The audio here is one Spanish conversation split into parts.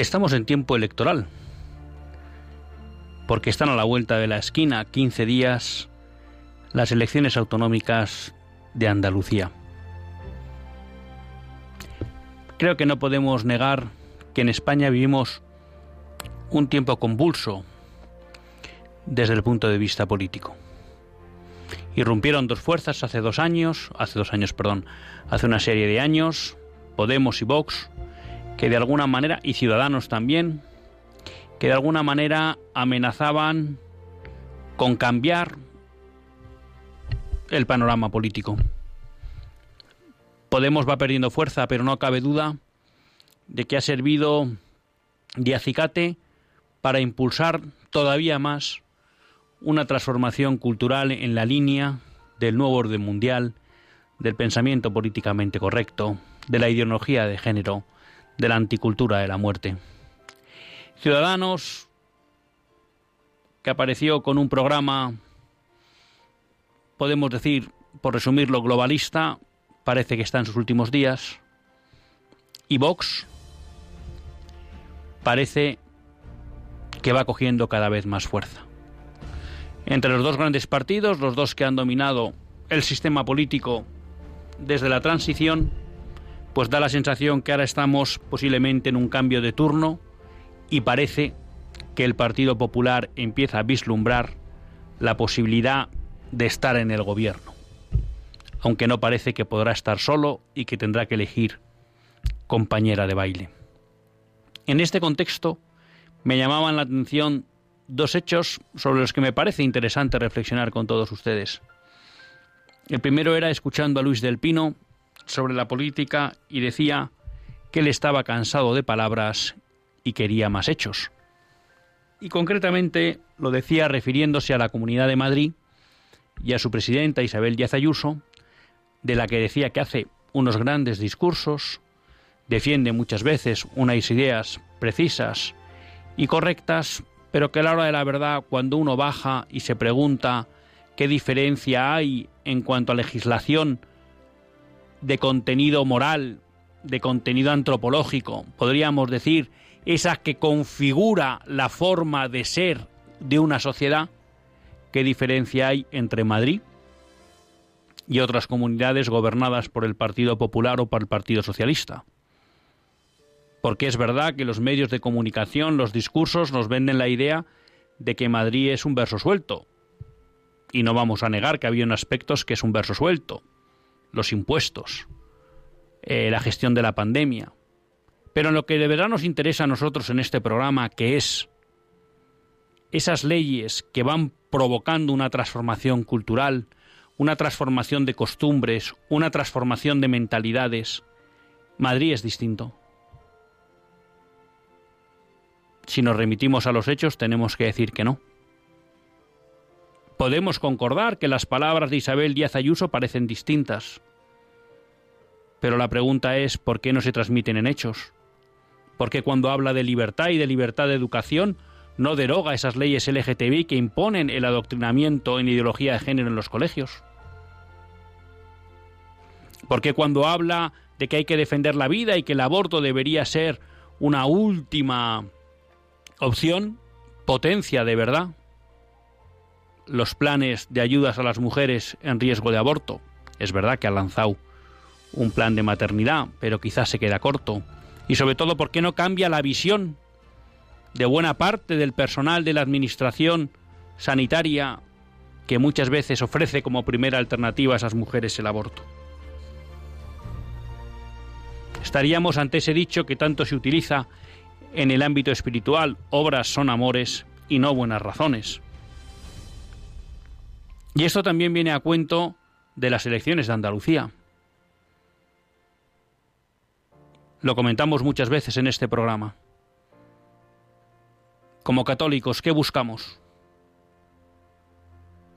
Estamos en tiempo electoral, porque están a la vuelta de la esquina, 15 días, las elecciones autonómicas de Andalucía. Creo que no podemos negar que en España vivimos un tiempo convulso desde el punto de vista político. Irrumpieron dos fuerzas hace dos años, hace dos años, perdón, hace una serie de años, Podemos y Vox, que de alguna manera, y ciudadanos también, que de alguna manera amenazaban con cambiar el panorama político. Podemos va perdiendo fuerza, pero no cabe duda de que ha servido de acicate para impulsar todavía más una transformación cultural en la línea del nuevo orden mundial, del pensamiento políticamente correcto, de la ideología de género, de la anticultura de la muerte. Ciudadanos que apareció con un programa, podemos decir, por resumirlo, globalista, parece que está en sus últimos días, y Vox parece que va cogiendo cada vez más fuerza. Entre los dos grandes partidos, los dos que han dominado el sistema político desde la transición, pues da la sensación que ahora estamos posiblemente en un cambio de turno y parece que el Partido Popular empieza a vislumbrar la posibilidad de estar en el gobierno, aunque no parece que podrá estar solo y que tendrá que elegir compañera de baile. En este contexto me llamaban la atención dos hechos sobre los que me parece interesante reflexionar con todos ustedes. El primero era escuchando a Luis del Pino sobre la política y decía que él estaba cansado de palabras y quería más hechos. Y concretamente lo decía refiriéndose a la Comunidad de Madrid y a su presidenta Isabel Díaz Ayuso, de la que decía que hace unos grandes discursos, defiende muchas veces unas ideas precisas y correctas, pero que a la hora de la verdad, cuando uno baja y se pregunta qué diferencia hay en cuanto a legislación de contenido moral, de contenido antropológico, podríamos decir, esa que configura la forma de ser de una sociedad, ¿qué diferencia hay entre Madrid y otras comunidades gobernadas por el Partido Popular o por el Partido Socialista? Porque es verdad que los medios de comunicación, los discursos nos venden la idea de que Madrid es un verso suelto. Y no vamos a negar que había aspectos que es un verso suelto los impuestos, eh, la gestión de la pandemia. Pero en lo que de verdad nos interesa a nosotros en este programa, que es esas leyes que van provocando una transformación cultural, una transformación de costumbres, una transformación de mentalidades, Madrid es distinto. Si nos remitimos a los hechos, tenemos que decir que no. Podemos concordar que las palabras de Isabel Díaz Ayuso parecen distintas. Pero la pregunta es ¿por qué no se transmiten en hechos? ¿Por qué cuando habla de libertad y de libertad de educación no deroga esas leyes LGTBI que imponen el adoctrinamiento en ideología de género en los colegios? ¿Por qué cuando habla de que hay que defender la vida y que el aborto debería ser una última opción, potencia de verdad los planes de ayudas a las mujeres en riesgo de aborto. Es verdad que ha lanzado un plan de maternidad, pero quizás se queda corto. Y sobre todo, ¿por qué no cambia la visión de buena parte del personal de la Administración sanitaria que muchas veces ofrece como primera alternativa a esas mujeres el aborto. Estaríamos ante ese dicho que tanto se utiliza en el ámbito espiritual, obras son amores y no buenas razones. Y esto también viene a cuento de las elecciones de Andalucía. Lo comentamos muchas veces en este programa. Como católicos, ¿qué buscamos?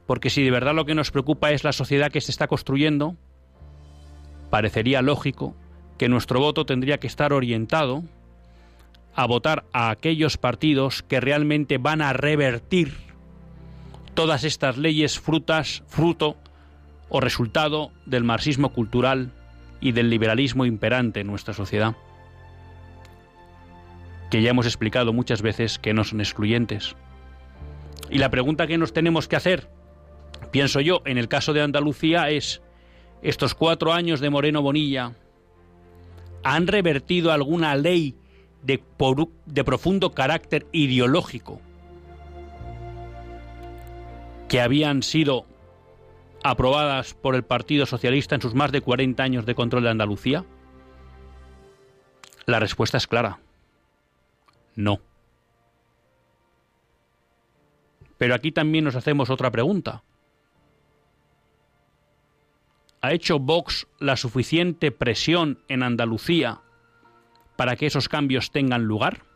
Porque si de verdad lo que nos preocupa es la sociedad que se está construyendo, parecería lógico que nuestro voto tendría que estar orientado a votar a aquellos partidos que realmente van a revertir todas estas leyes frutas, fruto o resultado del marxismo cultural y del liberalismo imperante en nuestra sociedad, que ya hemos explicado muchas veces que no son excluyentes. Y la pregunta que nos tenemos que hacer, pienso yo, en el caso de Andalucía es, ¿estos cuatro años de Moreno Bonilla han revertido alguna ley de, de profundo carácter ideológico que habían sido aprobadas por el Partido Socialista en sus más de 40 años de control de Andalucía? La respuesta es clara. No. Pero aquí también nos hacemos otra pregunta. ¿Ha hecho Vox la suficiente presión en Andalucía para que esos cambios tengan lugar?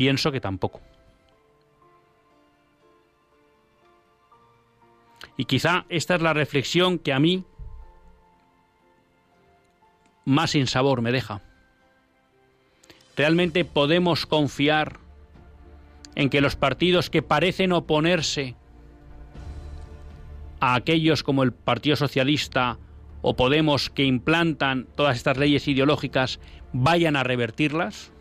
Pienso que tampoco. Y quizá esta es la reflexión que a mí más sin sabor me deja. ¿Realmente podemos confiar en que los partidos que parecen oponerse a aquellos como el Partido Socialista o Podemos que implantan todas estas leyes ideológicas vayan a revertirlas?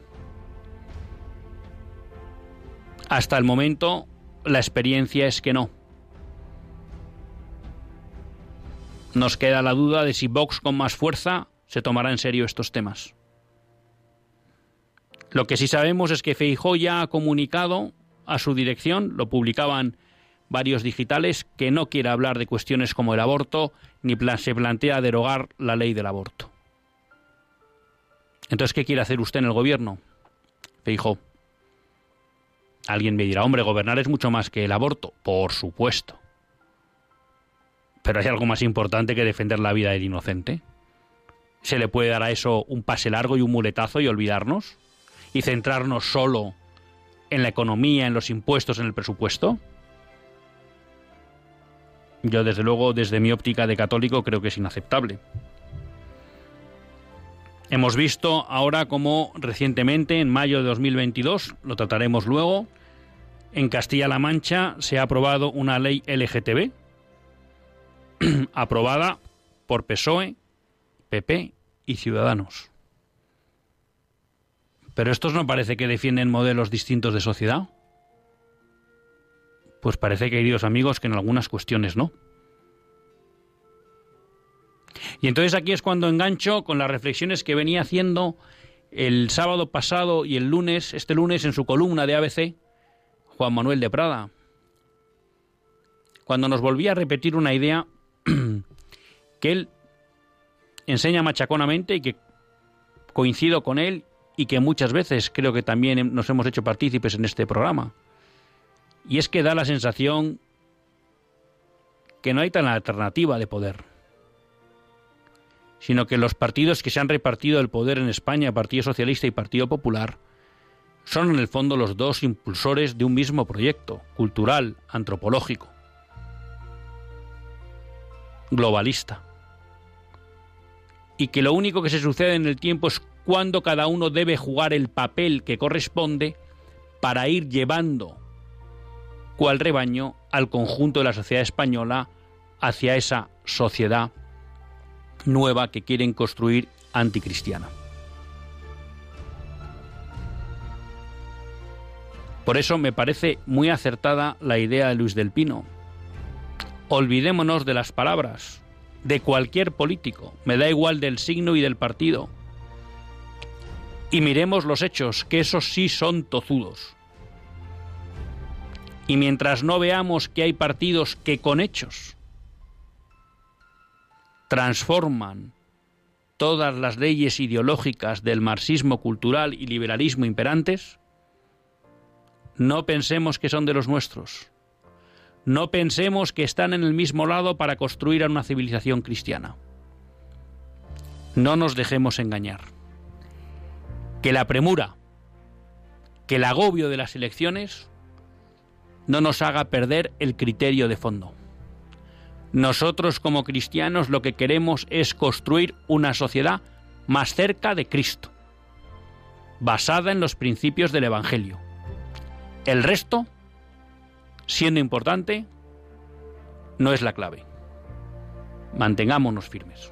Hasta el momento la experiencia es que no. Nos queda la duda de si Vox con más fuerza se tomará en serio estos temas. Lo que sí sabemos es que Feijó ya ha comunicado a su dirección, lo publicaban varios digitales, que no quiere hablar de cuestiones como el aborto, ni se plantea derogar la ley del aborto. Entonces, ¿qué quiere hacer usted en el gobierno? Feijó. Alguien me dirá, hombre, gobernar es mucho más que el aborto. Por supuesto. Pero hay algo más importante que defender la vida del inocente. ¿Se le puede dar a eso un pase largo y un muletazo y olvidarnos? ¿Y centrarnos solo en la economía, en los impuestos, en el presupuesto? Yo, desde luego, desde mi óptica de católico, creo que es inaceptable. Hemos visto ahora como recientemente, en mayo de 2022, lo trataremos luego, en Castilla-La Mancha se ha aprobado una ley LGTB, aprobada por PSOE, PP y Ciudadanos. Pero estos no parece que defienden modelos distintos de sociedad. Pues parece, queridos amigos, que en algunas cuestiones no. Y entonces aquí es cuando engancho con las reflexiones que venía haciendo el sábado pasado y el lunes, este lunes en su columna de ABC, Juan Manuel de Prada, cuando nos volvía a repetir una idea que él enseña machaconamente y que coincido con él y que muchas veces creo que también nos hemos hecho partícipes en este programa. Y es que da la sensación que no hay tan alternativa de poder, sino que los partidos que se han repartido el poder en España, Partido Socialista y Partido Popular, son en el fondo los dos impulsores de un mismo proyecto, cultural, antropológico, globalista. Y que lo único que se sucede en el tiempo es cuando cada uno debe jugar el papel que corresponde para ir llevando cual rebaño al conjunto de la sociedad española hacia esa sociedad nueva que quieren construir anticristiana. Por eso me parece muy acertada la idea de Luis del Pino. Olvidémonos de las palabras, de cualquier político, me da igual del signo y del partido. Y miremos los hechos, que esos sí son tozudos. Y mientras no veamos que hay partidos que con hechos transforman todas las leyes ideológicas del marxismo cultural y liberalismo imperantes, no pensemos que son de los nuestros. No pensemos que están en el mismo lado para construir una civilización cristiana. No nos dejemos engañar. Que la premura, que el agobio de las elecciones no nos haga perder el criterio de fondo. Nosotros como cristianos lo que queremos es construir una sociedad más cerca de Cristo, basada en los principios del Evangelio. El resto, siendo importante, no es la clave. Mantengámonos firmes.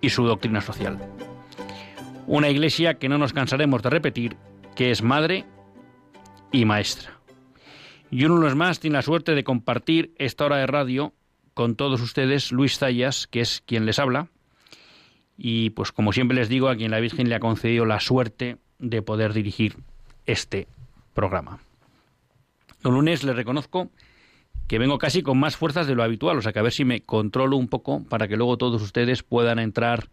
y su doctrina social. Una iglesia que no nos cansaremos de repetir, que es madre y maestra. Y uno es más tiene la suerte de compartir esta hora de radio con todos ustedes, Luis Zayas, que es quien les habla. Y pues como siempre les digo, a quien la Virgen le ha concedido la suerte de poder dirigir este programa. El lunes les reconozco que vengo casi con más fuerzas de lo habitual, o sea que a ver si me controlo un poco para que luego todos ustedes puedan entrar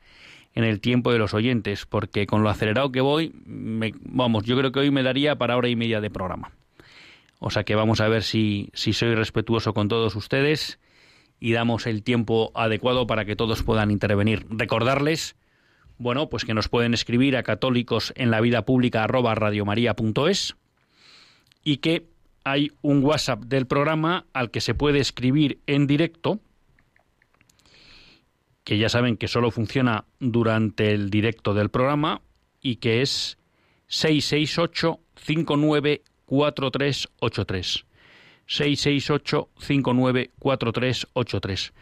en el tiempo de los oyentes, porque con lo acelerado que voy, vamos, yo creo que hoy me daría para hora y media de programa. O sea que vamos a ver si, si soy respetuoso con todos ustedes y damos el tiempo adecuado para que todos puedan intervenir. Recordarles, bueno, pues que nos pueden escribir a católicos en la vida pública arroba y que hay un WhatsApp del programa al que se puede escribir en directo, que ya saben que solo funciona durante el directo del programa y que es 668 594383. 668 594383.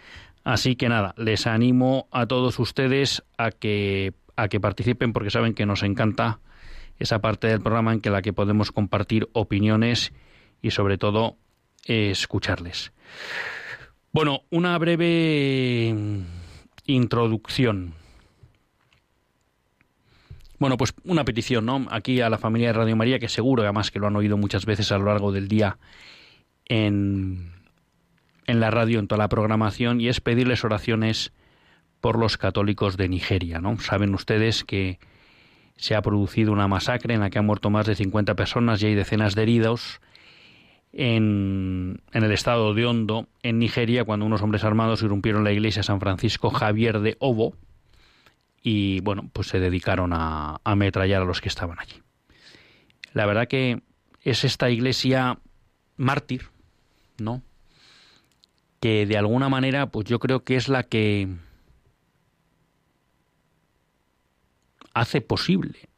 Así que nada, les animo a todos ustedes a que a que participen porque saben que nos encanta esa parte del programa en que la que podemos compartir opiniones y sobre todo escucharles. Bueno, una breve introducción. Bueno, pues una petición, ¿no? Aquí a la familia de Radio María, que seguro, además que lo han oído muchas veces a lo largo del día en, en la radio, en toda la programación, y es pedirles oraciones por los católicos de Nigeria, ¿no? Saben ustedes que se ha producido una masacre en la que han muerto más de 50 personas y hay decenas de heridos en, el estado de Hondo, en Nigeria, cuando unos hombres armados irrumpieron la iglesia San Francisco Javier de Obo y, bueno, pues se dedicaron a, ametrallar a los que estaban allí. La verdad que es esta iglesia mártir, ¿no? Que de alguna manera, pues yo creo que es la que hace posible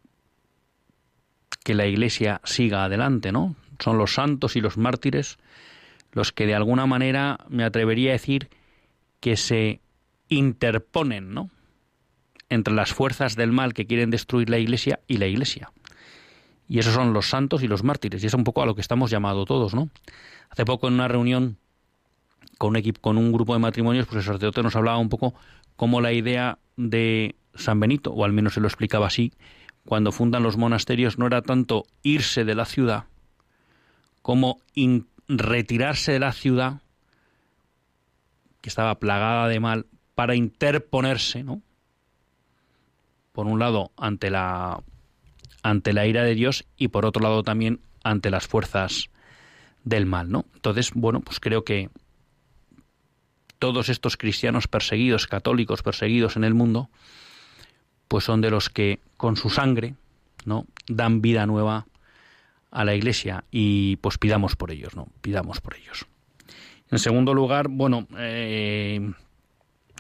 que la iglesia siga adelante, ¿no? Son los santos y los mártires los que de alguna manera me atrevería a decir que se interponen, ¿no? entre las fuerzas del mal que quieren destruir la Iglesia y la Iglesia. Y esos son los santos y los mártires, y es un poco a lo que estamos llamados todos, ¿no? Hace poco en una reunión con un equipo, con un grupo de matrimonios, pues el sacerdote nos hablaba un poco cómo la idea de San Benito, o al menos se lo explicaba así, cuando fundan los monasterios no era tanto irse de la ciudad como retirarse de la ciudad que estaba plagada de mal para interponerse, ¿no? Por un lado ante la ante la ira de Dios y por otro lado también ante las fuerzas del mal, ¿no? Entonces, bueno, pues creo que todos estos cristianos perseguidos, católicos perseguidos en el mundo, pues son de los que con su sangre, ¿no? dan vida nueva a la iglesia y pues pidamos por ellos, ¿no? Pidamos por ellos. En segundo lugar, bueno, eh,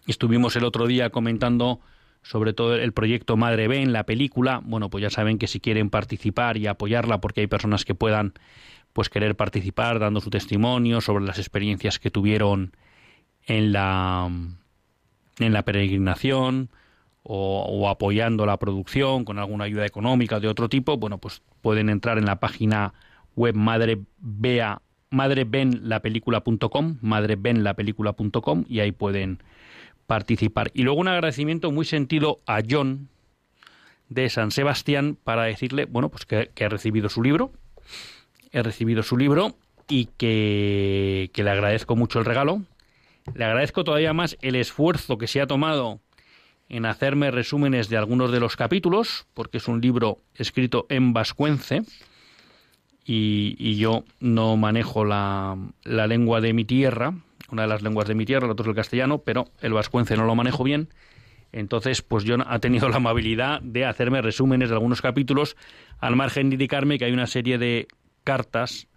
estuvimos el otro día comentando sobre todo el proyecto Madre Ben, la película. Bueno, pues ya saben que si quieren participar y apoyarla, porque hay personas que puedan pues querer participar dando su testimonio sobre las experiencias que tuvieron en la en la peregrinación o, apoyando la producción con alguna ayuda económica de otro tipo, bueno, pues pueden entrar en la página web madre madrebenlapelícula.com, madrebenlapelícula.com y ahí pueden participar. Y luego un agradecimiento muy sentido a John de San Sebastián para decirle, bueno, pues que, que he recibido su libro, he recibido su libro y que, que le agradezco mucho el regalo. Le agradezco todavía más el esfuerzo que se ha tomado en hacerme resúmenes de algunos de los capítulos, porque es un libro escrito en vascuence y, yo no manejo la, la, lengua de mi tierra, una de las lenguas de mi tierra, la otra es el castellano, pero el vascuence no lo manejo bien. Entonces, pues yo ha tenido la amabilidad de hacerme resúmenes de algunos capítulos, al margen de indicarme que hay una serie de cartas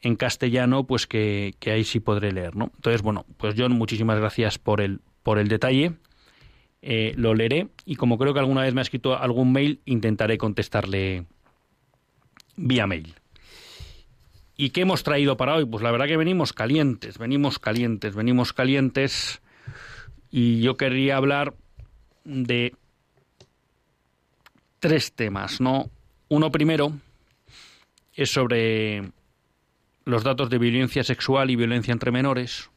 en castellano, pues que, que ahí sí podré leer, ¿no? Entonces, bueno, pues John, muchísimas gracias por el, por el detalle. Eh, lo leeré y como creo que alguna vez me ha escrito algún mail, intentaré contestarle vía mail. ¿Y qué hemos traído para hoy? Pues la verdad que venimos calientes, venimos calientes, venimos calientes y yo querría hablar de tres temas, ¿no? Uno primero es sobre los datos de violencia sexual y violencia entre menores.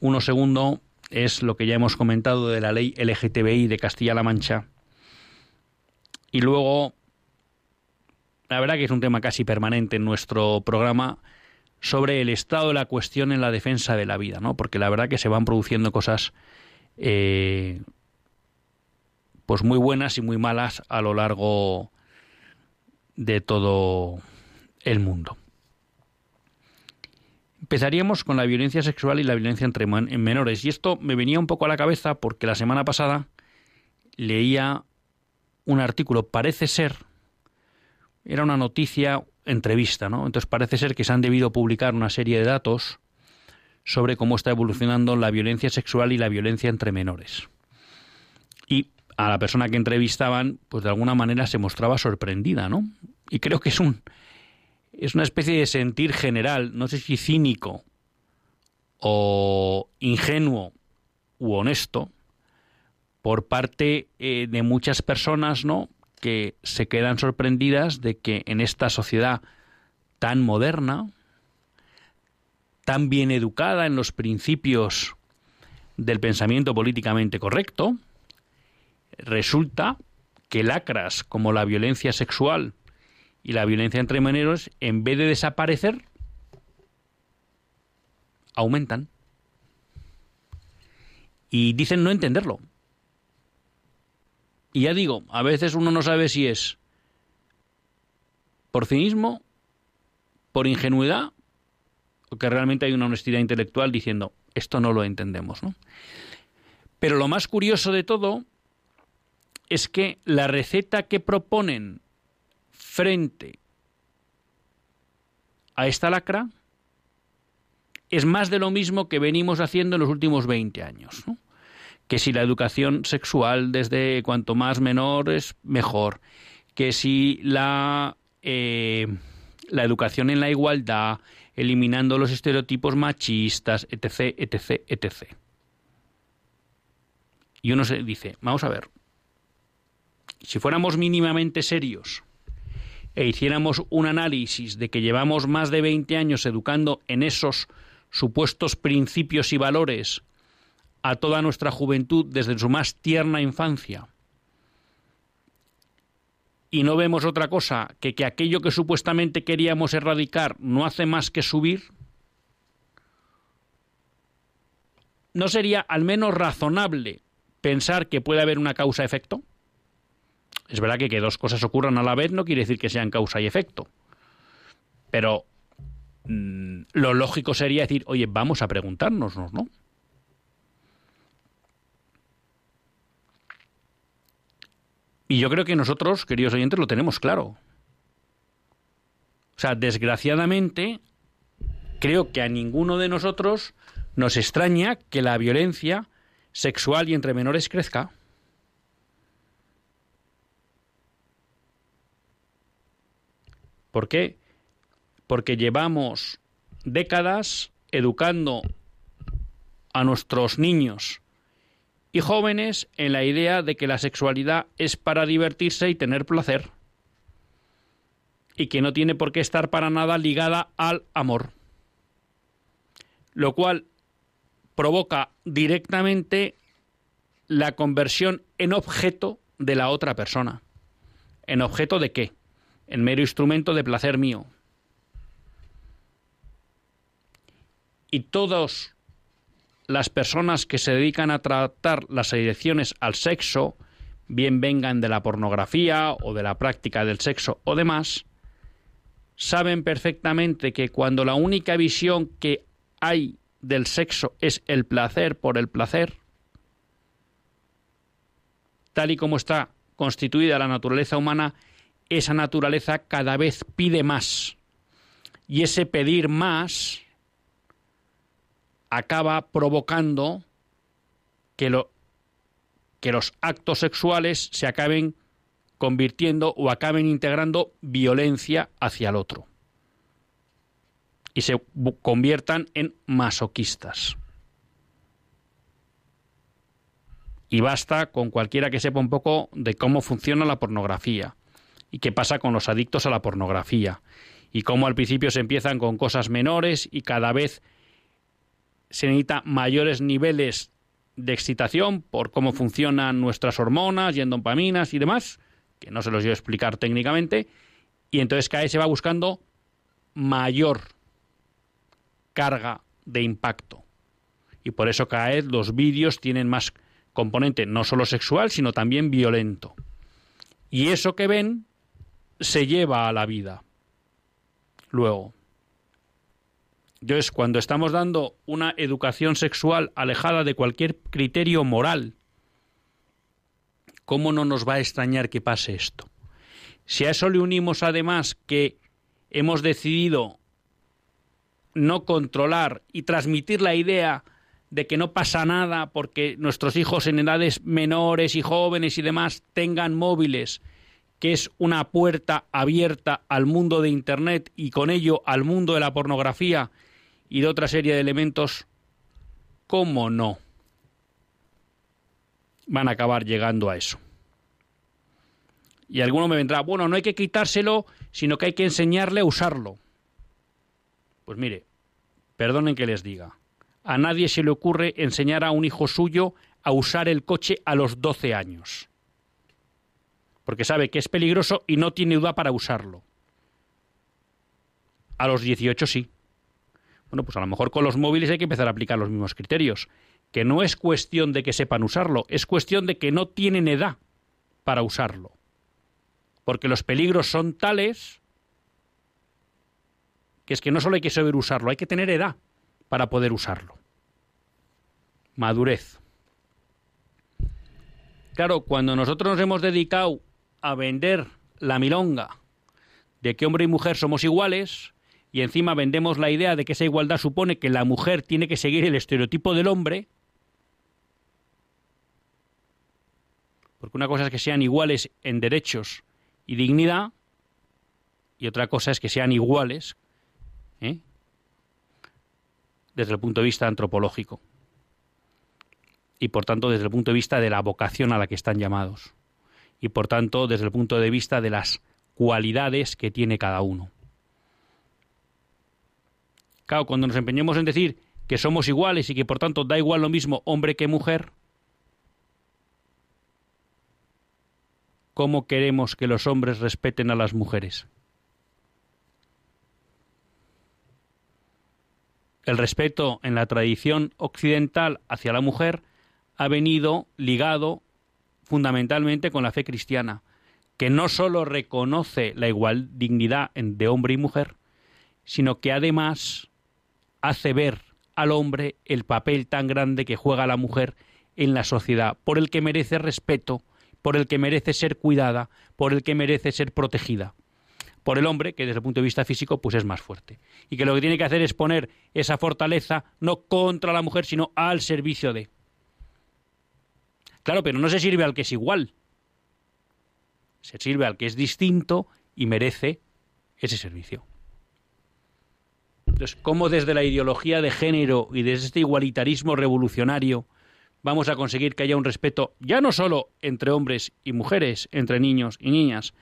Uno segundo es lo que ya hemos comentado de la ley LGTBI de Castilla-La Mancha. Y luego, la verdad que es un tema casi permanente en nuestro programa sobre el estado de la cuestión en la defensa de la vida, ¿no? Porque la verdad que se van produciendo cosas eh, pues muy buenas y muy malas a lo largo de todo el mundo. Empezaríamos con la violencia sexual y la violencia entre menores. Y esto me venía un poco a la cabeza porque la semana pasada leía un artículo, parece ser, era una noticia, entrevista, ¿no? Entonces parece ser que se han debido publicar una serie de datos sobre cómo está evolucionando la violencia sexual y la violencia entre menores. Y a la persona que entrevistaban, pues de alguna manera se mostraba sorprendida, ¿no? Y creo que es un es una especie de sentir general, no sé si cínico o ingenuo u honesto, por parte eh, de muchas personas, ¿no? que se quedan sorprendidas de que en esta sociedad tan moderna, tan bien educada en los principios del pensamiento políticamente correcto, resulta que lacras como la violencia sexual y la violencia entre menores, en vez de desaparecer, aumentan. Y dicen no entenderlo. Y ya digo, a veces uno no sabe si es por cinismo, por ingenuidad, o que realmente hay una honestidad intelectual diciendo, esto no lo entendemos. ¿no? Pero lo más curioso de todo es que la receta que proponen frente a esta lacra es más de lo mismo que venimos haciendo en los últimos 20 años. Que si la educación sexual desde cuanto más menor es mejor. Que si la, eh, la educación en la igualdad, eliminando los estereotipos machistas, etc., etc., etc. Y uno se dice, vamos a ver, si fuéramos mínimamente serios e hiciéramos un análisis de que llevamos más de 20 años educando en esos supuestos principios y valores a toda nuestra juventud desde su más tierna infancia, y no vemos otra cosa que que aquello que supuestamente queríamos erradicar no hace más que subir, ¿no sería al menos razonable pensar que puede haber una causa-efecto? Es verdad que que dos cosas ocurran a la vez no quiere decir que sean causa y efecto. Pero mm, lo lógico sería decir, oye, vamos a preguntarnos, ¿no? Y yo creo que nosotros, queridos oyentes, lo tenemos claro. O sea, desgraciadamente, creo que a ninguno de nosotros nos extraña que la violencia sexual y entre menores crezca. ¿Por qué? Porque llevamos décadas educando a nuestros niños y jóvenes en la idea de que la sexualidad es para divertirse y tener placer y que no tiene por qué estar para nada ligada al amor. Lo cual provoca directamente la conversión en objeto de la otra persona. ¿En objeto de qué? En mero instrumento de placer mío. Y todos las personas que se dedican a tratar las adicciones al sexo, bien vengan de la pornografía o de la práctica del sexo o demás, saben perfectamente que cuando la única visión que hay del sexo es el placer por el placer, tal y como está constituida la naturaleza humana, esa naturaleza cada vez pide más. Y ese pedir más acaba provocando que, que los actos sexuales se acaben convirtiendo o acaben integrando violencia hacia el otro y se conviertan en masoquistas. Y basta con cualquiera que sepa un poco de cómo funciona la pornografía y qué pasa con los adictos a la pornografía y cómo al principio se empiezan con cosas menores y cada vez se necesita mayores niveles de excitación por cómo funcionan nuestras hormonas y endopaminas y demás, que no se los voy a explicar técnicamente, y entonces cada vez se va buscando mayor carga de impacto. Y por eso cada vez los vídeos tienen más componente no solo sexual, sino también violento. Y eso que ven se lleva a la vida. Luego, entonces, cuando estamos dando una educación sexual alejada de cualquier criterio moral, ¿cómo no nos va a extrañar que pase esto? Si a eso le unimos además que hemos decidido no controlar y transmitir la idea de que no pasa nada porque nuestros hijos en edades menores y jóvenes y demás tengan móviles, que es una puerta abierta al mundo de Internet y con ello al mundo de la pornografía y de otra serie de elementos, ¿cómo no? Van a acabar llegando a eso. Y alguno me vendrá, bueno, no hay que quitárselo, sino que hay que enseñarle a usarlo. Pues mire, perdonen que les diga, a nadie se le ocurre enseñar a un hijo suyo a usar el coche a los 12 años. Porque sabe que es peligroso y no tiene duda para usarlo. A los 18 sí. Bueno, pues a lo mejor con los móviles hay que empezar a aplicar los mismos criterios, que no es cuestión de que sepan usarlo, es cuestión de que no tienen edad para usarlo. Porque los peligros son tales que es que no solo hay que saber usarlo, hay que tener edad para poder usarlo. Madurez. Claro, cuando nosotros nos hemos dedicado a vender la milonga de que hombre y mujer somos iguales, y encima vendemos la idea de que esa igualdad supone que la mujer tiene que seguir el estereotipo del hombre, porque una cosa es que sean iguales en derechos y dignidad, y otra cosa es que sean iguales ¿eh? desde el punto de vista antropológico y por tanto desde el punto de vista de la vocación a la que están llamados y por tanto desde el punto de vista de las cualidades que tiene cada uno. Claro, cuando nos empeñemos en decir que somos iguales y que por tanto da igual lo mismo hombre que mujer, ¿cómo queremos que los hombres respeten a las mujeres? El respeto en la tradición occidental hacia la mujer ha venido ligado fundamentalmente con la fe cristiana, que no sólo reconoce la igual dignidad de hombre y mujer, sino que además hace ver al hombre el papel tan grande que juega la mujer en la sociedad, por el que merece respeto, por el que merece ser cuidada, por el que merece ser protegida por el hombre, que desde el punto de vista físico pues es más fuerte. Y que lo que tiene que hacer es poner esa fortaleza no contra la mujer, sino al servicio de. Claro, pero no se sirve al que es igual. Se sirve al que es distinto y merece ese servicio. Entonces, ¿cómo desde la ideología de género y desde este igualitarismo revolucionario vamos a conseguir que haya un respeto ya no solo entre hombres y mujeres, entre niños y niñas,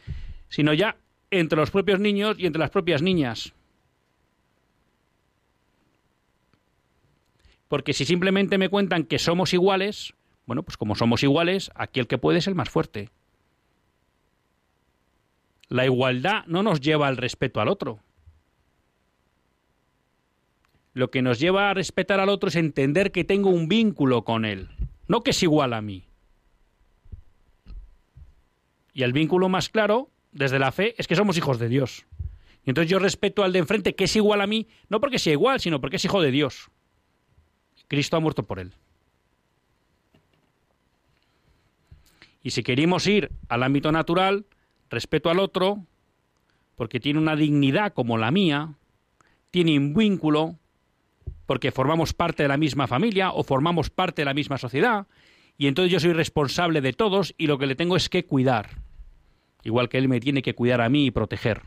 sino ya entre los propios niños y entre las propias niñas. Porque si simplemente me cuentan que somos iguales, bueno, pues como somos iguales, aquí el que puede es el más fuerte. La igualdad no nos lleva al respeto al otro. Lo que nos lleva a respetar al otro es entender que tengo un vínculo con él, no que es igual a mí. Y el vínculo más claro desde la fe es que somos hijos de Dios. Y entonces yo respeto al de enfrente que es igual a mí, no porque sea igual, sino porque es hijo de Dios. Cristo ha muerto por él. Y si queremos ir al ámbito natural, respeto al otro, porque tiene una dignidad como la mía, tiene un vínculo, porque formamos parte de la misma familia o formamos parte de la misma sociedad, y entonces yo soy responsable de todos y lo que le tengo es que cuidar igual que Él me tiene que cuidar a mí y proteger.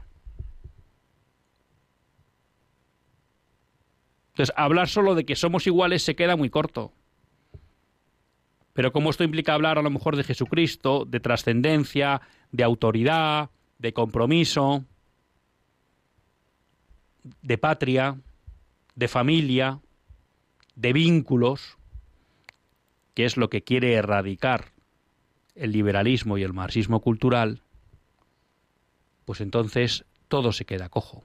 Entonces, hablar solo de que somos iguales se queda muy corto. Pero como esto implica hablar a lo mejor de Jesucristo, de trascendencia, de autoridad, de compromiso, de patria, de familia, de vínculos, que es lo que quiere erradicar el liberalismo y el marxismo cultural, pues entonces todo se queda cojo.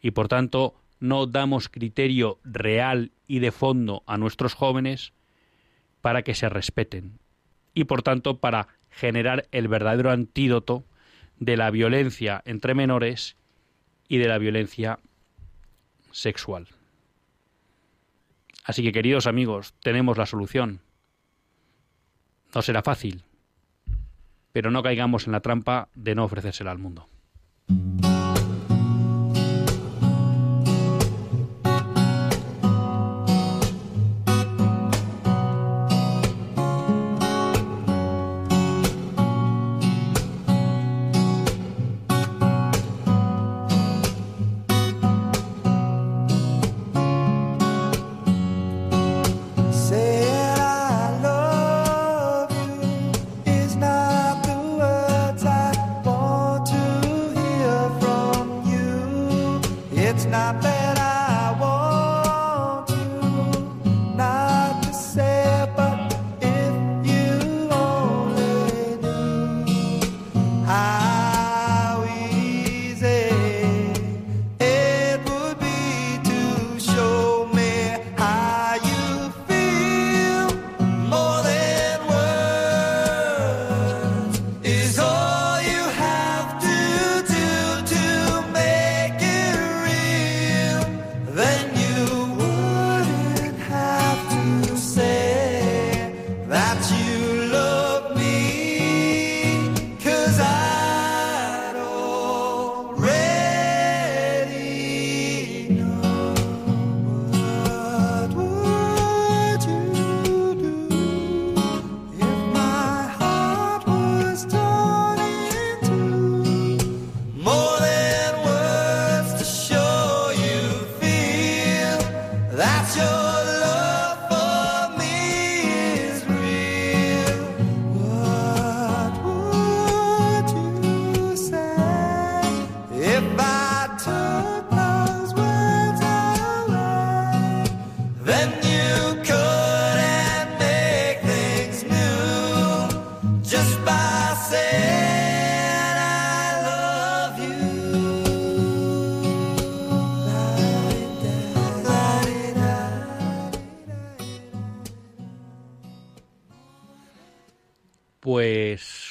Y por tanto, no damos criterio real y de fondo a nuestros jóvenes para que se respeten y por tanto para generar el verdadero antídoto de la violencia entre menores y de la violencia sexual. Así que queridos amigos, tenemos la solución. No será fácil, pero no caigamos en la trampa de no ofrecérsela al mundo.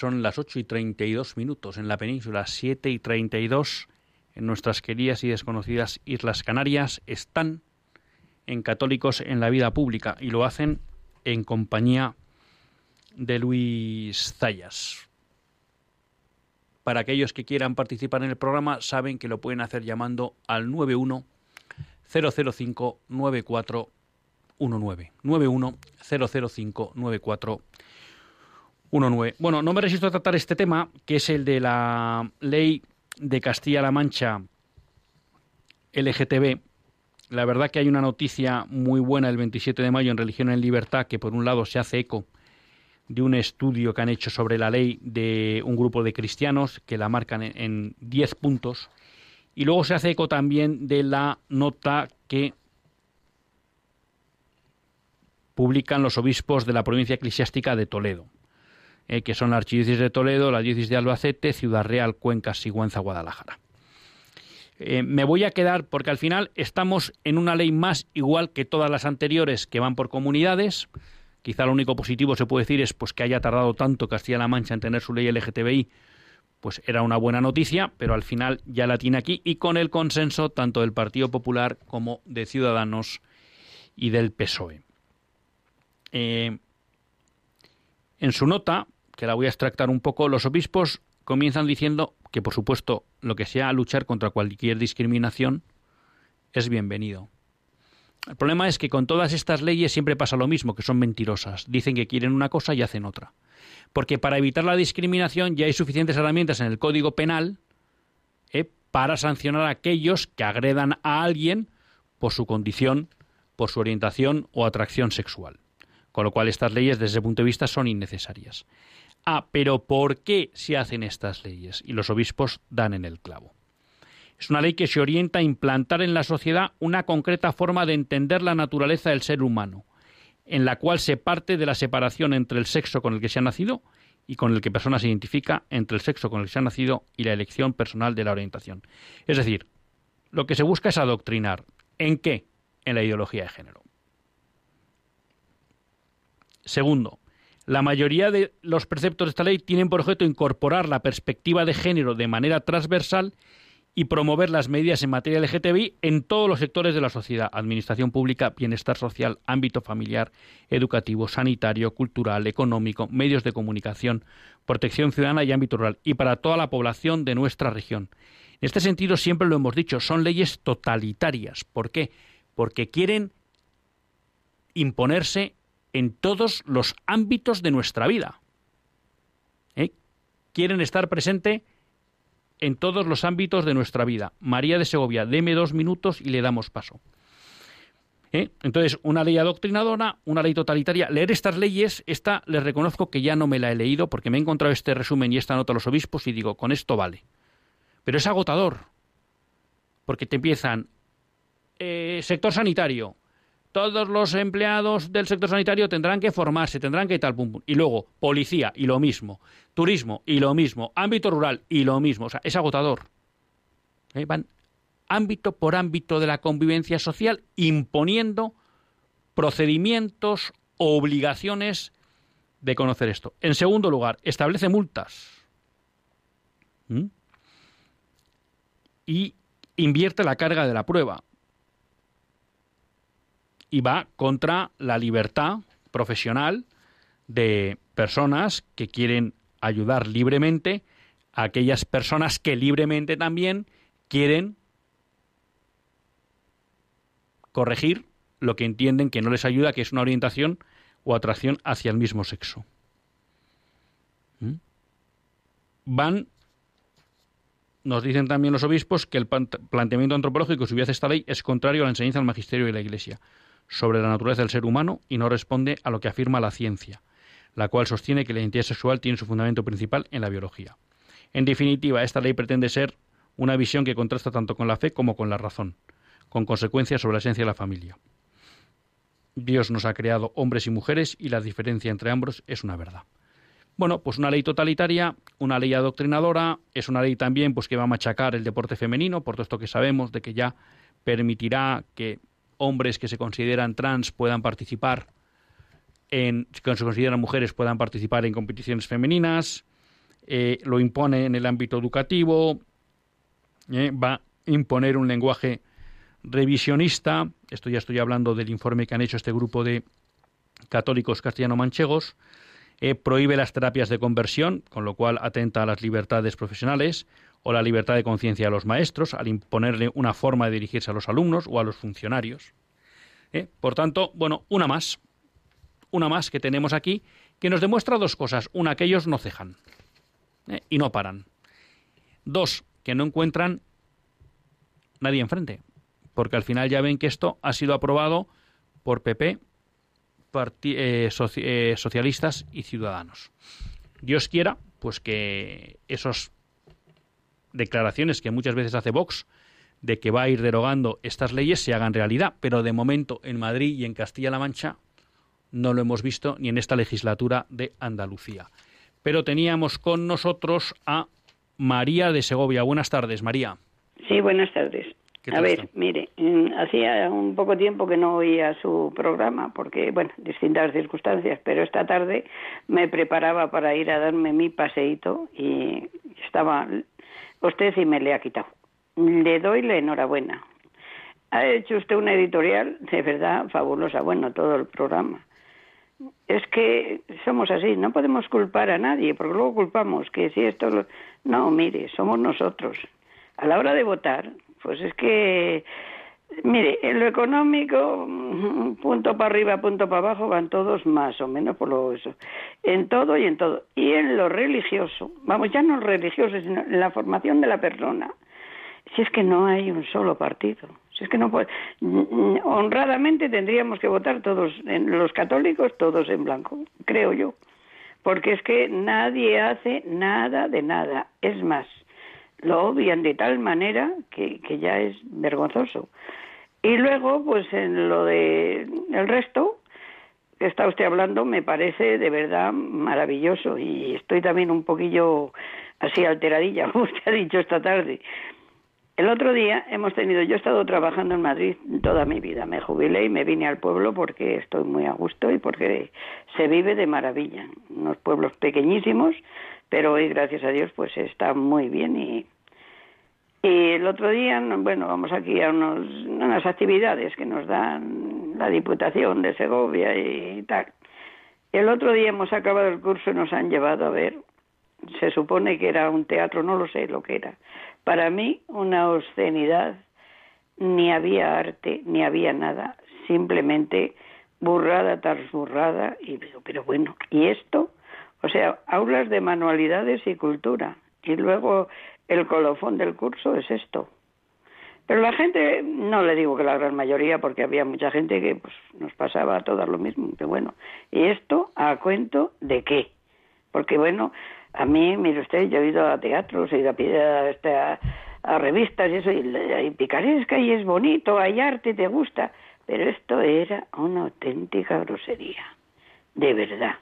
Son las 8 y 32 minutos en la península, 7 y 32 en nuestras queridas y desconocidas Islas Canarias. Están en Católicos en la Vida Pública y lo hacen en compañía de Luis Zayas. Para aquellos que quieran participar en el programa, saben que lo pueden hacer llamando al 91 005 9419. 91 005 9419. Bueno, no me resisto a tratar este tema, que es el de la ley de Castilla-La Mancha LGTB. La verdad que hay una noticia muy buena el 27 de mayo en Religión en Libertad, que por un lado se hace eco de un estudio que han hecho sobre la ley de un grupo de cristianos que la marcan en 10 puntos. Y luego se hace eco también de la nota que publican los obispos de la provincia eclesiástica de Toledo, eh, que son la Archidiócesis de Toledo, la Diócesis de Albacete, Ciudad Real, Cuenca, Sigüenza, Guadalajara. Eh, me voy a quedar porque al final estamos en una ley más igual que todas las anteriores que van por comunidades, Quizá lo único positivo se puede decir es pues que haya tardado tanto Castilla-La Mancha en tener su ley LGTBI, pues era una buena noticia, pero al final ya la tiene aquí y con el consenso tanto del Partido Popular como de Ciudadanos y del PSOE. Eh, en su nota, que la voy a extractar un poco, los obispos comienzan diciendo que, por supuesto, lo que sea luchar contra cualquier discriminación es bienvenido. El problema es que con todas estas leyes siempre pasa lo mismo, que son mentirosas. Dicen que quieren una cosa y hacen otra. Porque para evitar la discriminación ya hay suficientes herramientas en el Código Penal ¿eh? para sancionar a aquellos que agredan a alguien por su condición, por su orientación o atracción sexual. Con lo cual estas leyes desde ese punto de vista son innecesarias. Ah, pero ¿por qué se hacen estas leyes? Y los obispos dan en el clavo. Es una ley que se orienta a implantar en la sociedad una concreta forma de entender la naturaleza del ser humano, en la cual se parte de la separación entre el sexo con el que se ha nacido y con el que persona se identifica, entre el sexo con el que se ha nacido y la elección personal de la orientación. Es decir, lo que se busca es adoctrinar. ¿En qué? En la ideología de género. Segundo, la mayoría de los preceptos de esta ley tienen por objeto incorporar la perspectiva de género de manera transversal y promover las medidas en materia LGTBI en todos los sectores de la sociedad, administración pública, bienestar social, ámbito familiar, educativo, sanitario, cultural, económico, medios de comunicación, protección ciudadana y ámbito rural, y para toda la población de nuestra región. En este sentido, siempre lo hemos dicho, son leyes totalitarias. ¿Por qué? Porque quieren imponerse en todos los ámbitos de nuestra vida. ¿Eh? Quieren estar presentes en todos los ámbitos de nuestra vida. María de Segovia, deme dos minutos y le damos paso. ¿Eh? Entonces, una ley adoctrinadora, una ley totalitaria. Leer estas leyes, esta les reconozco que ya no me la he leído porque me he encontrado este resumen y esta nota a los obispos y digo, con esto vale. Pero es agotador, porque te empiezan eh, sector sanitario, todos los empleados del sector sanitario tendrán que formarse, tendrán que tal, pum, pum. Y luego, policía, y lo mismo. Turismo, y lo mismo. Ámbito rural, y lo mismo. O sea, es agotador. ¿Eh? Van ámbito por ámbito de la convivencia social imponiendo procedimientos obligaciones de conocer esto. En segundo lugar, establece multas. ¿Mm? Y invierte la carga de la prueba y va contra la libertad profesional de personas que quieren ayudar libremente a aquellas personas que libremente también quieren corregir lo que entienden que no les ayuda, que es una orientación o atracción hacia el mismo sexo. ¿Mm? Van, nos dicen también los obispos, que el planteamiento antropológico que subiese esta ley es contrario a la enseñanza del magisterio de la Iglesia sobre la naturaleza del ser humano y no responde a lo que afirma la ciencia, la cual sostiene que la identidad sexual tiene su fundamento principal en la biología. En definitiva, esta ley pretende ser una visión que contrasta tanto con la fe como con la razón, con consecuencias sobre la esencia de la familia. Dios nos ha creado hombres y mujeres y la diferencia entre ambos es una verdad. Bueno, pues una ley totalitaria, una ley adoctrinadora, es una ley también pues que va a machacar el deporte femenino, por todo esto que sabemos de que ya permitirá que hombres que se consideran trans puedan participar en, que se consideran mujeres puedan participar en competiciones femeninas, eh, lo impone en el ámbito educativo, eh, va a imponer un lenguaje revisionista, esto ya estoy hablando del informe que han hecho este grupo de católicos castellano-manchegos, eh, prohíbe las terapias de conversión, con lo cual atenta a las libertades profesionales o la libertad de conciencia a los maestros al imponerle una forma de dirigirse a los alumnos o a los funcionarios. Por tanto, bueno, una más, una más que tenemos aquí, que nos demuestra dos cosas. Una, que ellos no cejan. Eh, y no paran. Dos, que no encuentran nadie enfrente, porque al final ya ven que esto ha sido aprobado por PP, eh, eh, socialistas y ciudadanos. Dios quiera, pues que esas declaraciones que muchas veces hace Vox de que va a ir derogando estas leyes se hagan realidad, pero de momento en Madrid y en Castilla-La Mancha no lo hemos visto ni en esta legislatura de Andalucía pero teníamos con nosotros a María de Segovia. Buenas tardes, María. Sí, buenas tardes. A ver, mire, hacía un poco tiempo que no oía su programa porque, bueno, distintas circunstancias, pero esta tarde me preparaba para ir a darme mi paseíto y estaba usted y me le ha quitado. Le doy la enhorabuena. Ha hecho usted una editorial de verdad fabulosa, bueno, todo el programa es que somos así, no podemos culpar a nadie, porque luego culpamos que si esto... No, mire, somos nosotros. A la hora de votar, pues es que, mire, en lo económico, punto para arriba, punto para abajo, van todos más o menos por lo eso. En todo y en todo. Y en lo religioso, vamos, ya no religioso, sino en la formación de la persona. Si es que no hay un solo partido. Si es que no puede, honradamente tendríamos que votar todos, los católicos, todos en blanco, creo yo, porque es que nadie hace nada de nada. Es más, lo obvian de tal manera que, que ya es vergonzoso. Y luego, pues en lo de el resto que está usted hablando, me parece de verdad maravilloso y estoy también un poquillo así alteradilla, como usted ha dicho esta tarde, el otro día hemos tenido, yo he estado trabajando en Madrid toda mi vida, me jubilé y me vine al pueblo porque estoy muy a gusto y porque se vive de maravilla. Unos pueblos pequeñísimos, pero hoy, gracias a Dios, pues está muy bien y, y el otro día, bueno, vamos aquí a unos, unas actividades que nos dan la Diputación de Segovia y tal. El otro día hemos acabado el curso y nos han llevado a ver, se supone que era un teatro, no lo sé lo que era, para mí una obscenidad, ni había arte, ni había nada, simplemente burrada tras y digo, pero bueno, ¿y esto? O sea, aulas de manualidades y cultura, y luego el colofón del curso es esto. Pero la gente, no le digo que la gran mayoría, porque había mucha gente que pues, nos pasaba a todas lo mismo, pero bueno, ¿y esto a cuento de qué? Porque bueno, a mí, mire usted, yo he ido a teatros, he ido a, este, a, a, revistas y eso, y, y picaresca y es bonito, hay arte, te gusta, pero esto era una auténtica grosería, de verdad.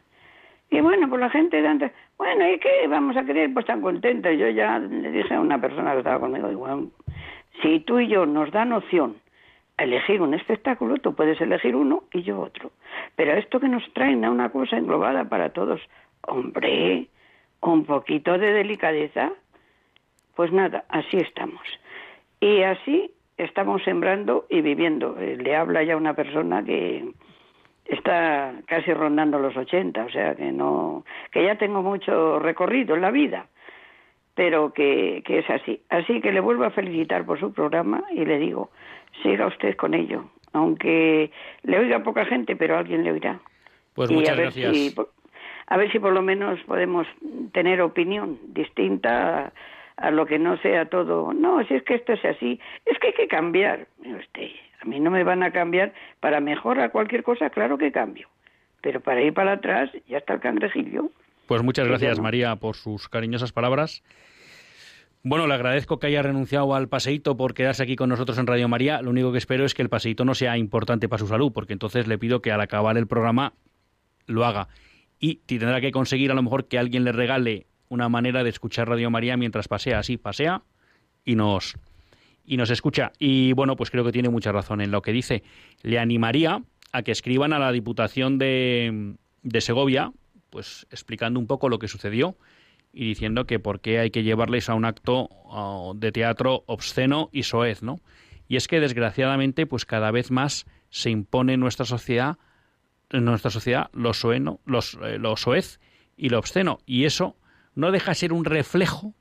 Y bueno, pues la gente de bueno, ¿y qué vamos a querer? Pues tan contenta. Yo ya le dije a una persona que estaba conmigo, igual, si tú y yo nos dan opción a elegir un espectáculo, tú puedes elegir uno y yo otro. Pero esto que nos traen a una cosa englobada para todos, hombre, un poquito de delicadeza, pues nada, así estamos. Y así estamos sembrando y viviendo. Eh, le habla ya una persona que está casi rondando los 80, o sea que no, que ya tengo mucho recorrido en la vida, pero que, que es así. Así que le vuelvo a felicitar por su programa y le digo, siga usted con ello, aunque le oiga poca gente, pero alguien le oirá. Pues muchas gracias a ver si por lo menos podemos tener opinión distinta a, lo que no sea todo. No, si es que esto es así, es que hay que cambiar. Usted, a mí no me van a cambiar para mejorar cualquier cosa, claro que cambio. Pero para ir para atrás ya está el cangrejillo. Pues muchas gracias, María, por sus cariñosas palabras. Bueno, le agradezco que haya renunciado al paseíto por quedarse aquí con nosotros en Radio María. Lo único que espero es que el paseíto no sea importante para su salud, porque entonces le pido que al acabar el programa lo haga y tendrá que conseguir a lo mejor que alguien le regale una manera de escuchar Radio María mientras pasea, así pasea y nos y nos escucha. Y bueno, pues creo que tiene mucha razón en lo que dice. Le animaría a que escriban a la Diputación de, de Segovia, pues explicando un poco lo que sucedió y diciendo que por qué hay que llevarles a un acto de teatro obsceno y soez, ¿no? Y es que desgraciadamente, pues cada vez más se impone en nuestra sociedad, en nuestra sociedad lo soeno, los, eh, lo soez y lo obsceno. Y eso no deja de ser un reflejo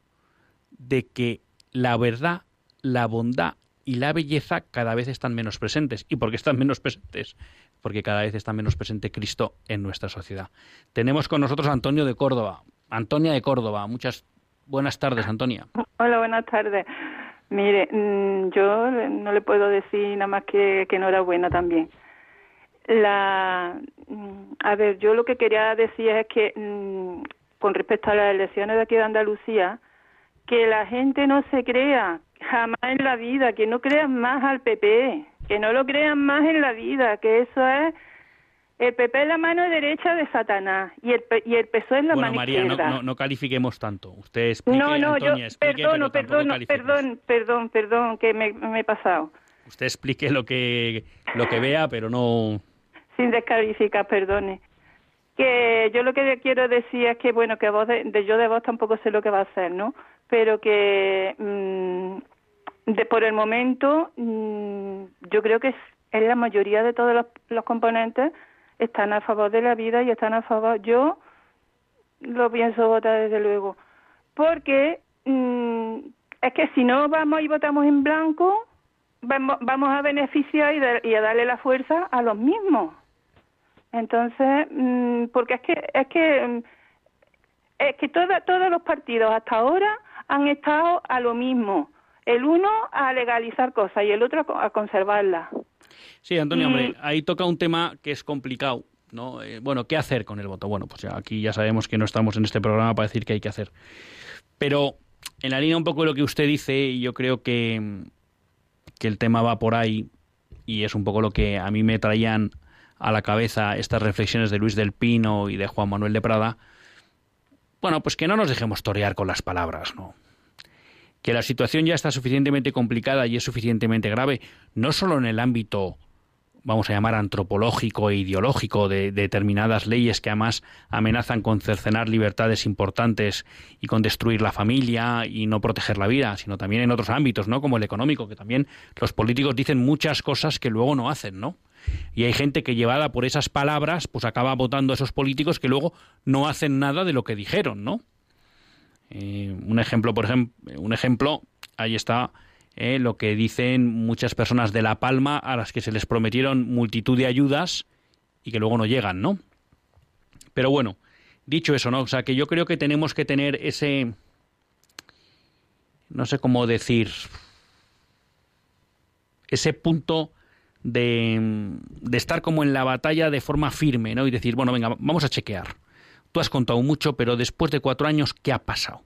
de que la verdad, la bondad y la belleza cada vez están menos presentes. ¿Y por qué están menos presentes? Porque cada vez está menos presente Cristo en nuestra sociedad. Tenemos con nosotros a Antonio de Córdoba. Antonia de Córdoba. Muchas buenas tardes, Antonia. Hola, buenas tardes. Mire, mm, yo no le puedo decir nada más que, que enhorabuena también. La, mm, a ver, yo lo que quería decir es que mm, con respecto a las elecciones de aquí de Andalucía, que la gente no se crea jamás en la vida, que no crean más al PP, que no lo crean más en la vida, que eso es el PP es la mano derecha de Satanás y el, y el PSOE es la bueno, mano María, izquierda. No, no, no, califiquemos tanto. Usted explique, No, no, Antonia, yo, explique, perdón, pero perdón, perdón, perdón, perdón, que me, me, he pasado. Usted explique lo que, lo que vea, pero no... Sin descalificar, perdone. Que yo lo que quiero decir es que, bueno, que vos de, de yo de vos tampoco sé lo que va a hacer, ¿no? Pero que mmm, de por el momento mmm, yo creo que es, la mayoría de todos los, los componentes están a favor de la vida y están a favor. Yo lo pienso votar desde luego, porque mmm, es que si no vamos y votamos en blanco, vamos, a beneficiar y, de, y, a darle la fuerza a los mismos. Entonces, mmm, porque es que es que es que toda, todos los partidos hasta ahora han estado a lo mismo. El uno a legalizar cosas y el otro a conservarlas. Sí, Antonio, hombre, ahí toca un tema que es complicado, ¿no? Eh, bueno, ¿qué hacer con el voto? Bueno, pues ya, aquí ya sabemos que no estamos en este programa para decir qué hay que hacer. Pero en la línea un poco de lo que usted dice, yo creo que, que el tema va por ahí y es un poco lo que a mí me traían a la cabeza estas reflexiones de Luis del Pino y de Juan Manuel de Prada. Bueno, pues que no nos dejemos torear con las palabras, ¿no? Que la situación ya está suficientemente complicada y es suficientemente grave, no solo en el ámbito vamos a llamar antropológico e ideológico de, de, determinadas leyes que además amenazan con cercenar libertades importantes y con destruir la familia y no proteger la vida, sino también en otros ámbitos, ¿no? Como el económico, que también los políticos dicen muchas cosas que luego no hacen, ¿no? Y hay gente que llevada por esas palabras, pues acaba votando a esos políticos que luego no hacen nada de lo que dijeron, ¿no? Eh, un ejemplo, por ejemplo, un ejemplo, ahí está eh, lo que dicen muchas personas de La Palma a las que se les prometieron multitud de ayudas y que luego no llegan, ¿no? Pero bueno, dicho eso, ¿no? O sea, que yo creo que tenemos que tener ese, no sé cómo decir, ese punto de, de estar como en la batalla de forma firme, ¿no? Y decir, bueno, venga, vamos a chequear. Tú has contado mucho, pero después de cuatro años, ¿qué ha pasado?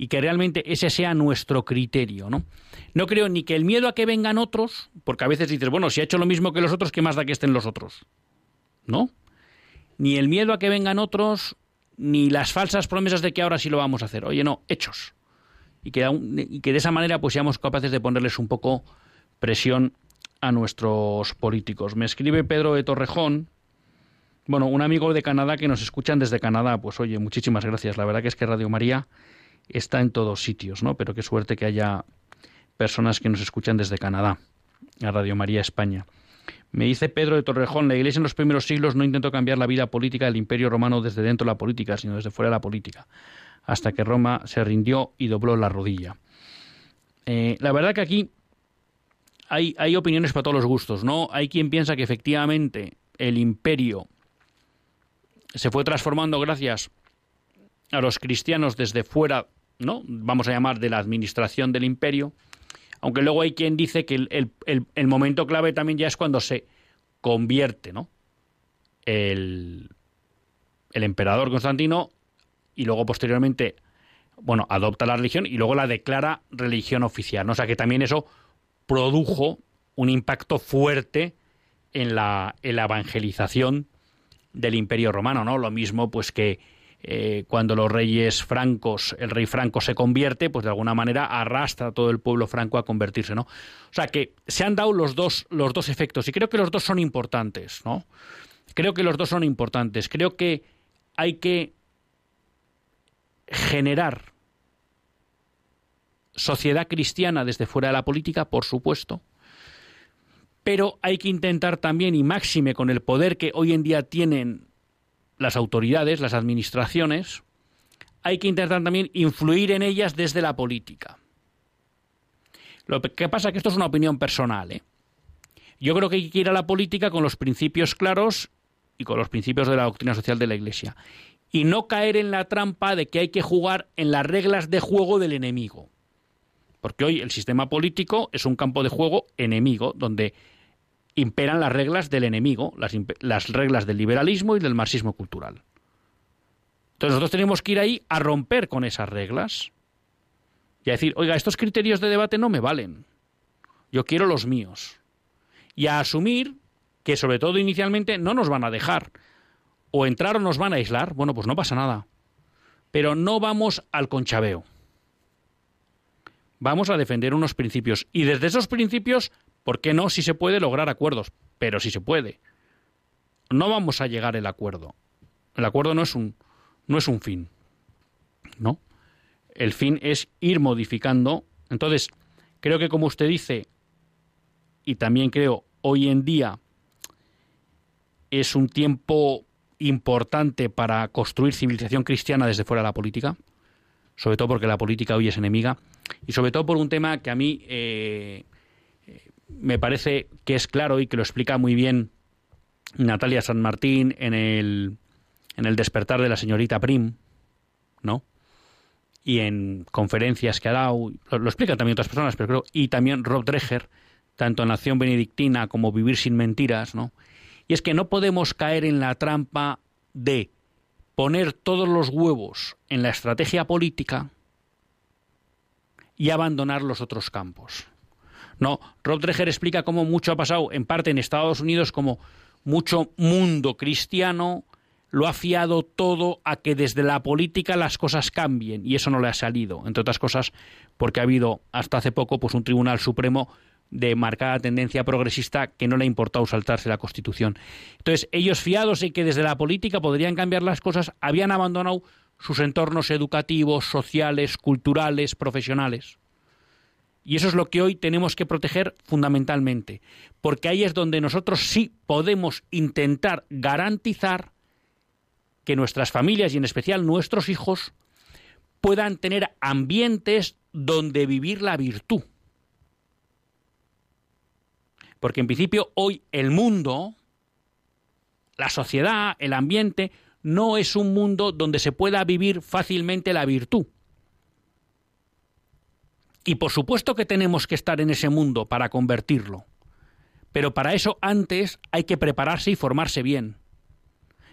y que realmente ese sea nuestro criterio, ¿no? No creo ni que el miedo a que vengan otros, porque a veces dices, bueno, si ha hecho lo mismo que los otros, ¿qué más da que estén los otros? ¿No? Ni el miedo a que vengan otros, ni las falsas promesas de que ahora sí lo vamos a hacer. Oye, no, hechos. Y que, de esa manera pues seamos capaces de ponerles un poco presión a nuestros políticos. Me escribe Pedro de Torrejón, bueno, un amigo de Canadá que nos escuchan desde Canadá. Pues oye, muchísimas gracias. La verdad que es que Radio María está en todos sitios, ¿no? Pero qué suerte que haya personas que nos escuchan desde Canadá, a Radio María España. Me dice Pedro de Torrejón, la Iglesia en los primeros siglos no intentó cambiar la vida política del Imperio Romano desde dentro de la política, sino desde fuera de la política, hasta que Roma se rindió y dobló la rodilla. Eh, la verdad que aquí hay, hay opiniones para todos los gustos, ¿no? Hay quien piensa que efectivamente el imperio se fue transformando gracias a los cristianos desde fuera ¿no? Vamos a llamar de la administración del imperio, aunque luego hay quien dice que el, el, el momento clave también ya es cuando se convierte, ¿no? El, el emperador Constantino y luego posteriormente, bueno, adopta la religión y luego la declara religión oficial, ¿no? O sea que también eso produjo un impacto fuerte en la, en la evangelización del imperio romano, ¿no? Lo mismo pues que eh, cuando los reyes francos, el rey franco se convierte, pues de alguna manera arrastra a todo el pueblo franco a convertirse, ¿no? O sea que se han dado los dos, los dos efectos y creo que los dos son importantes, ¿no? Creo que los dos son importantes. Creo que hay que generar sociedad cristiana desde fuera de la política, por supuesto, pero hay que intentar también, y máxime con el poder que hoy en día tienen las autoridades, las administraciones, hay que intentar también influir en ellas desde la política. Lo que pasa es que esto es una opinión personal. ¿eh? Yo creo que hay que ir a la política con los principios claros y con los principios de la doctrina social de la Iglesia. Y no caer en la trampa de que hay que jugar en las reglas de juego del enemigo. Porque hoy el sistema político es un campo de juego enemigo, donde imperan las reglas del enemigo, las, reglas del liberalismo y del marxismo cultural. Entonces nosotros tenemos que ir ahí a romper con esas reglas y a decir, oiga, estos criterios de debate no me valen. Yo quiero los míos. Y a asumir que sobre todo inicialmente no nos van a dejar. O entrar o nos van a aislar, bueno, pues no pasa nada. Pero no vamos al conchabeo. Vamos a defender unos principios. Y desde esos principios ¿Por qué no si se puede lograr acuerdos? Pero si se puede. No vamos a llegar al acuerdo. El acuerdo no es un, no es un fin. ¿No? El fin es ir modificando. Entonces, creo que como usted dice, y también creo hoy en día es un tiempo importante para construir civilización cristiana desde fuera de la política, sobre todo porque la política hoy es enemiga, y sobre todo por un tema que a mí eh, me parece que es claro y que lo explica muy bien Natalia San Martín en el, en el despertar de la señorita Prim, ¿no? Y en conferencias que ha dado, lo, explican también otras personas, pero creo, y también Rob Dreher, tanto en Acción Benedictina como Vivir sin Mentiras, ¿no? Y es que no podemos caer en la trampa de poner todos los huevos en la estrategia política y abandonar los otros campos. No, Rob Dreher explica cómo mucho ha pasado, en parte en Estados Unidos, como mucho mundo cristiano lo ha fiado todo a que desde la política las cosas cambien y eso no le ha salido, entre otras cosas porque ha habido hasta hace poco pues un Tribunal Supremo de marcada tendencia progresista que no le ha importado saltarse la Constitución. Entonces, ellos fiados en que desde la política podrían cambiar las cosas, habían abandonado sus entornos educativos, sociales, culturales, profesionales. Y eso es lo que hoy tenemos que proteger fundamentalmente, porque ahí es donde nosotros sí podemos intentar garantizar que nuestras familias y en especial nuestros hijos puedan tener ambientes donde vivir la virtud. Porque en principio hoy el mundo, la sociedad, el ambiente, no es un mundo donde se pueda vivir fácilmente la virtud. Y por supuesto que tenemos que estar en ese mundo para convertirlo. Pero para eso antes hay que prepararse y formarse bien.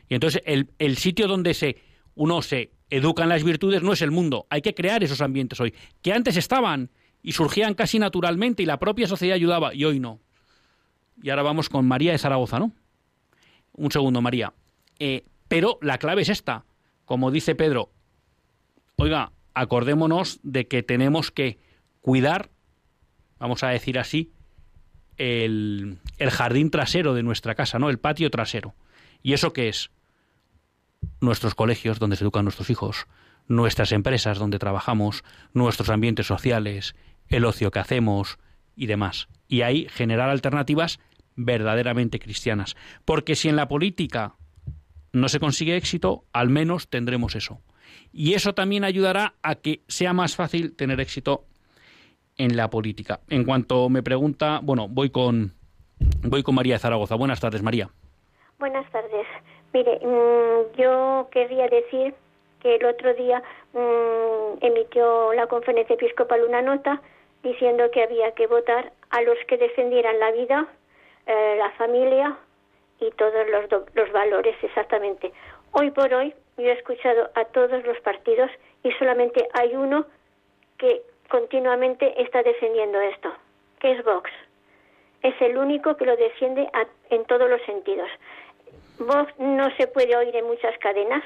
Y entonces el, sitio donde se, uno se educa en las virtudes no es el mundo. Hay que crear esos ambientes hoy, que antes estaban y surgían casi naturalmente y la propia sociedad ayudaba y hoy no. Y ahora vamos con María de Zaragoza, ¿no? Un segundo, María. Eh, pero la clave es esta. Como dice Pedro, oiga, acordémonos de que tenemos que cuidar, vamos a decir así, el, el jardín trasero de nuestra casa, ¿no? El patio trasero. ¿Y eso qué es? Nuestros colegios donde se educan nuestros hijos, nuestras empresas donde trabajamos, nuestros ambientes sociales, el ocio que hacemos y demás. Y ahí generar alternativas verdaderamente cristianas. Porque si en la política no se consigue éxito, al menos tendremos eso. Y eso también ayudará a que sea más fácil tener éxito en la política. En cuanto me pregunta, bueno, voy con voy con María de Zaragoza. Buenas tardes, María. Buenas tardes. Mire, mm, yo querría decir que el otro día mm, emitió la conferencia episcopal una nota diciendo que había que votar a los que defendieran la vida, eh, la familia y todos los, los valores exactamente. Hoy por hoy yo he escuchado a todos los partidos y solamente hay uno que continuamente está defendiendo esto, que es Vox. Es el único que lo defiende en todos los sentidos. Vox no se puede oír en muchas cadenas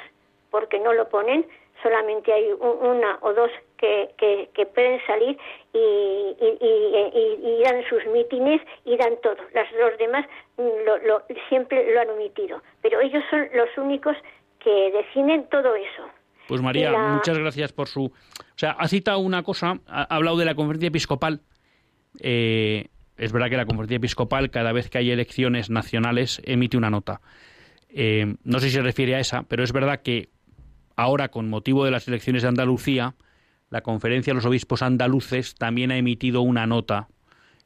porque no lo ponen, solamente hay una o dos que, que, pueden salir y, y, dan sus mítines y dan todo. Las dos demás lo, siempre lo han omitido, pero ellos son los únicos que definen todo eso. Pues María, muchas gracias por su... O sea, ha citado una cosa, ha hablado de la conferencia episcopal. Eh, es verdad que la conferencia episcopal, cada vez que hay elecciones nacionales, emite una nota. Eh, no sé si se refiere a esa, pero es verdad que ahora, con motivo de las elecciones de Andalucía, la conferencia de los obispos andaluces también ha emitido una nota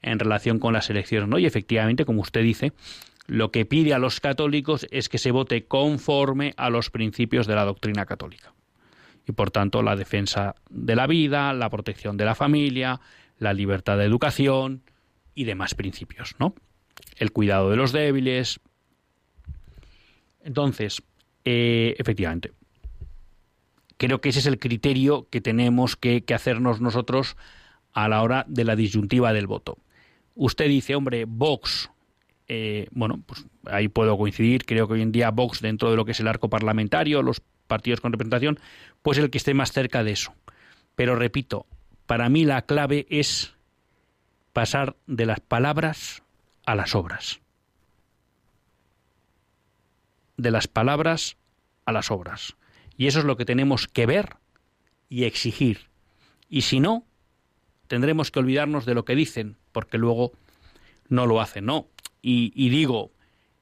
en relación con las elecciones, ¿no? Y efectivamente, como usted dice, lo que pide a los católicos es que se vote conforme a los principios de la doctrina católica. Y por tanto, la defensa de la vida, la protección de la familia, la libertad de educación y demás principios, ¿no? El cuidado de los débiles. Entonces, eh, efectivamente, creo que ese es el criterio que tenemos que, hacernos nosotros a la hora de la disyuntiva del voto. Usted dice, hombre, Vox eh, bueno, pues ahí puedo coincidir. Creo que hoy en día Vox, dentro de lo que es el arco parlamentario, los partidos con representación, pues el que esté más cerca de eso. Pero repito, para mí la clave es pasar de las palabras a las obras. De las palabras a las obras. Y eso es lo que tenemos que ver y exigir. Y si no, tendremos que olvidarnos de lo que dicen, porque luego no lo hacen. No, y, digo,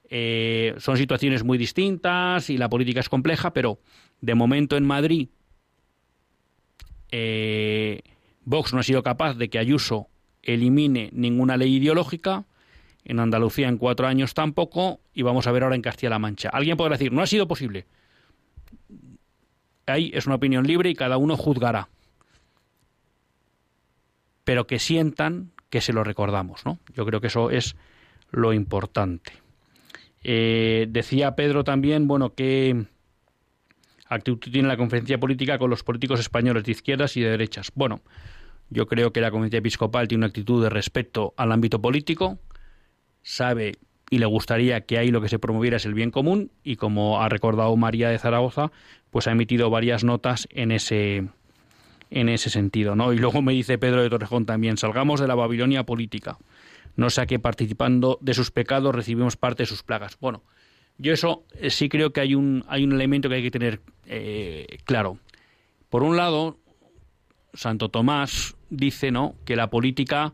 eh, son situaciones muy distintas y la política es compleja, pero de momento en Madrid eh, Vox no ha sido capaz de que Ayuso elimine ninguna ley ideológica, en Andalucía en cuatro años tampoco, y vamos a ver ahora en Castilla-La Mancha. Alguien podrá decir, no ha sido posible. Ahí es una opinión libre y cada uno juzgará. Pero que sientan que se lo recordamos, ¿no? Yo creo que eso es lo importante. Eh, decía Pedro también, bueno, qué actitud tiene la conferencia política con los políticos españoles de izquierdas y de derechas. Bueno, yo creo que la conferencia episcopal tiene una actitud de respeto al ámbito político, sabe y le gustaría que ahí lo que se promoviera es el bien común y como ha recordado María de Zaragoza, pues ha emitido varias notas en ese en ese sentido, ¿no? Y luego me dice Pedro de Torrejón también, salgamos de la Babilonia política no sea que participando de sus pecados recibimos parte de sus plagas. Bueno, yo eso eh, sí creo que hay un, hay un elemento que hay que tener eh, claro. Por un lado, Santo Tomás dice ¿no? que la política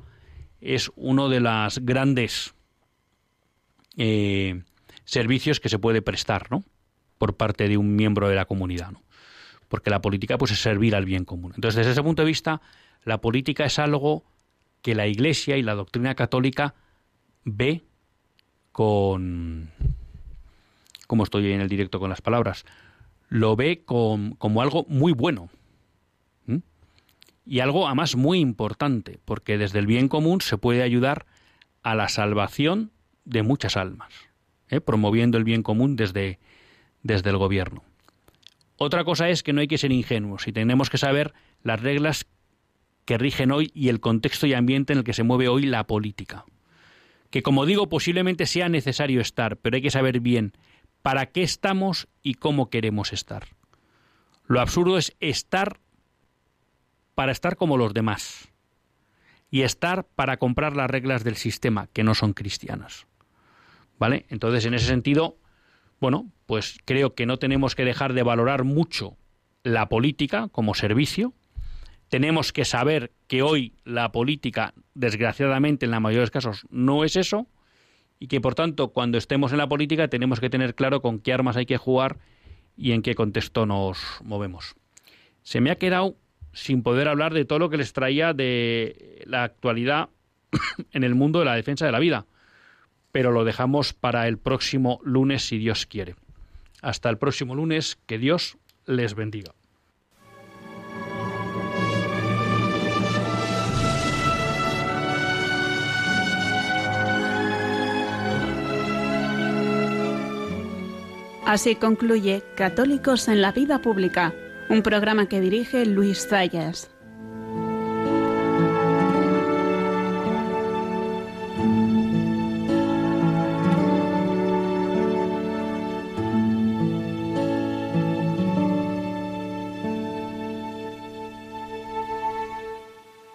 es uno de los grandes eh, servicios que se puede prestar ¿no? por parte de un miembro de la comunidad. ¿no? Porque la política pues, es servir al bien común. Entonces, desde ese punto de vista, la política es algo que la Iglesia y la doctrina católica ve con... ¿Cómo estoy en el directo con las palabras? Lo ve como algo muy bueno. Y algo además muy importante, porque desde el bien común se puede ayudar a la salvación de muchas almas, ¿eh? promoviendo el bien común desde, desde el gobierno. Otra cosa es que no hay que ser ingenuos y tenemos que saber las reglas que rigen hoy y el contexto y ambiente en el que se mueve hoy la política. Que como digo, posiblemente sea necesario estar, pero hay que saber bien para qué estamos y cómo queremos estar. Lo absurdo es estar para estar como los demás y estar para comprar las reglas del sistema que no son cristianas. ¿Vale? Entonces, en ese sentido, bueno, pues creo que no tenemos que dejar de valorar mucho la política como servicio, tenemos que saber que hoy la política, desgraciadamente, en la mayoría de los casos, no es eso, y que por tanto, cuando estemos en la política, tenemos que tener claro con qué armas hay que jugar y en qué contexto nos movemos. Se me ha quedado sin poder hablar de todo lo que les traía de la actualidad en el mundo de la defensa de la vida, pero lo dejamos para el próximo lunes, si Dios quiere. Hasta el próximo lunes, que Dios les bendiga. Así concluye Católicos en la Vida Pública, un programa que dirige Luis Zayas.